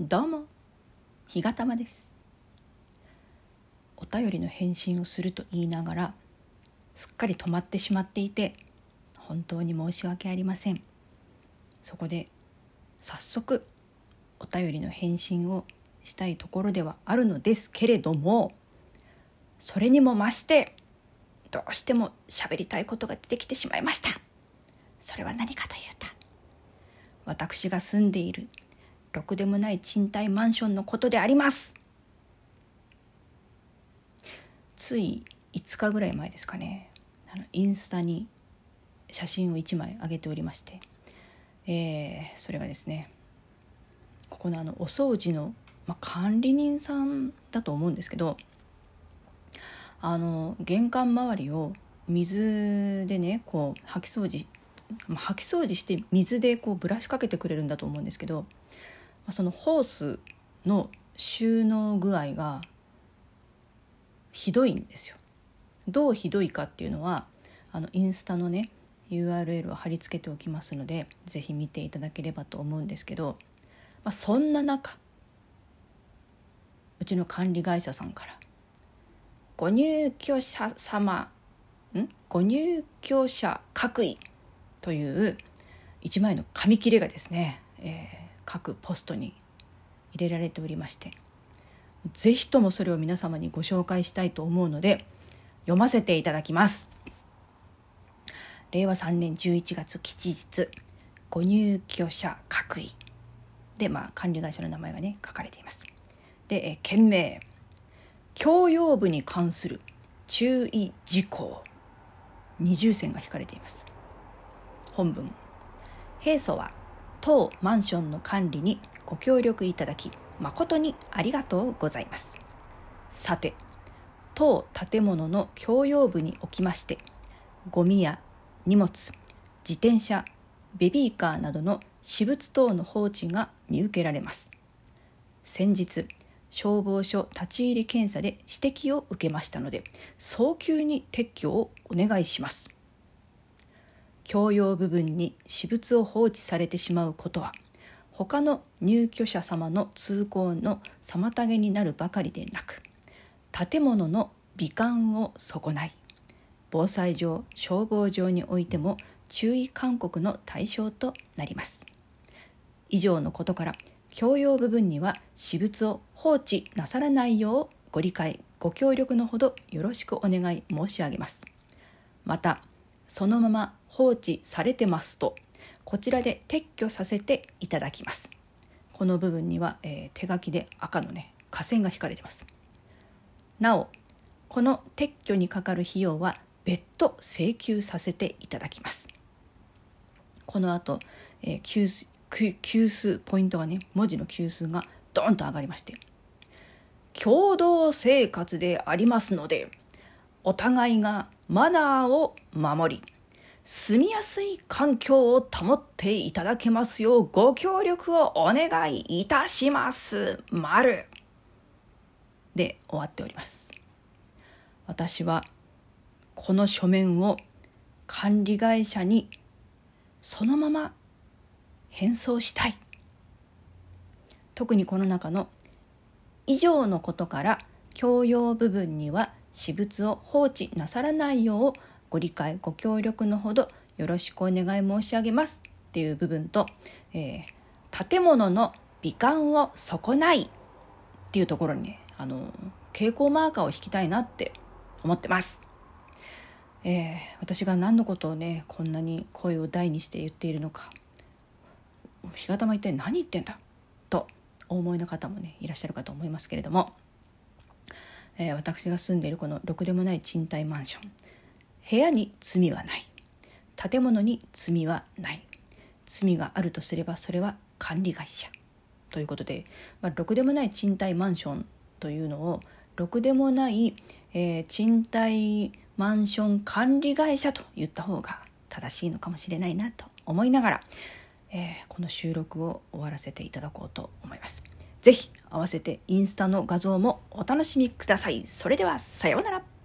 どうも。日がたまです。お便りの返信をすると言いながらすっかり止まってしまっていて本当に申し訳ありません。そこで早速お便りの返信をしたいところではあるのですけれどもそれにも増してどうしても喋りたいことが出てきてしまいました。それは何かというと私が住んでいるろくでもない賃貸マンションのことであります。つい5日ぐらい前ですかね。あのインスタに写真を1枚上げておりまして、えー、それがですねここのあのお掃除の、まあ、管理人さんだと思うんですけどあの玄関周りを水でねこう掃き掃除掃き掃除して水でこうブラシかけてくれるんだと思うんですけどそのホースの収納具合がひどいんですよ。どうひどいかっていうのはあのインスタのね URL を貼り付けておきますので是非見ていただければと思うんですけど、まあ、そんな中うちの管理会社さんから「ご入居者様ん？ご入居者各位」という1枚の紙切れがですね、えー各ポストに入れられておりまして是非ともそれを皆様にご紹介したいと思うので読ませていただきます。令和3年11月吉日ご入居者各位。でまあ管理会社の名前がね書かれています。でえ件名。共用部に関する注意事項。二重線が引かれています。本文。平素は当マンションの管理にご協力いただき誠にありがとうございます。さて当建物の共用部におきましてゴミや荷物自転車ベビーカーなどの私物等の放置が見受けられます。先日消防署立ち入り検査で指摘を受けましたので早急に撤去をお願いします。共用部分に私物を放置されてしまうことは他の入居者様の通行の妨げになるばかりでなく建物の美観を損ない。防災上消防上においても注意勧告の対象となります。以上のことから共用部分には私物を放置なさらないようご理解ご協力のほどよろしくお願い申し上げます。またそのまま放置されてますと。こちらで撤去させていただきます。この部分には、えー、手書きで赤のね下線が引かれてます。なおこの撤去にかかる費用は別途請求させていただきます。この後、えー、級数級数ポイントがね文字の級数がドーンと上がりまして共同生活でありますのでお互いがマナーを守り住みやすい環境を保っていただけますようご協力をお願いいたします。丸で終わっております。私はこの書面を管理会社にそのまま返送したい。特にこの中の以上のことから教養部分には私物を放置なさらないようご理解ご協力のほどよろしくお願い申し上げます。っていう部分と、えー、建物の美観を損ない。っていうところにねあの蛍光マーカーを引きたいなって思ってます。えー、私が何のことをねこんなに声を大にして言っているのか。日がたま一体何言ってんだ？とお思いの方もねいらっしゃるかと思いますけれども、えー、私が住んでいるこのろくでもない賃貸マンション。部屋に罪はない建物に罪はない罪があるとすればそれは管理会社ということで、まあ、ろくでもない賃貸マンションというのをろくでもない、えー、賃貸マンション管理会社と言った方が正しいのかもしれないなと思いながら、えー、この収録を終わらせていただこうと思います。ぜひ合わせてインスタの画像もお楽しみください。それではさようなら。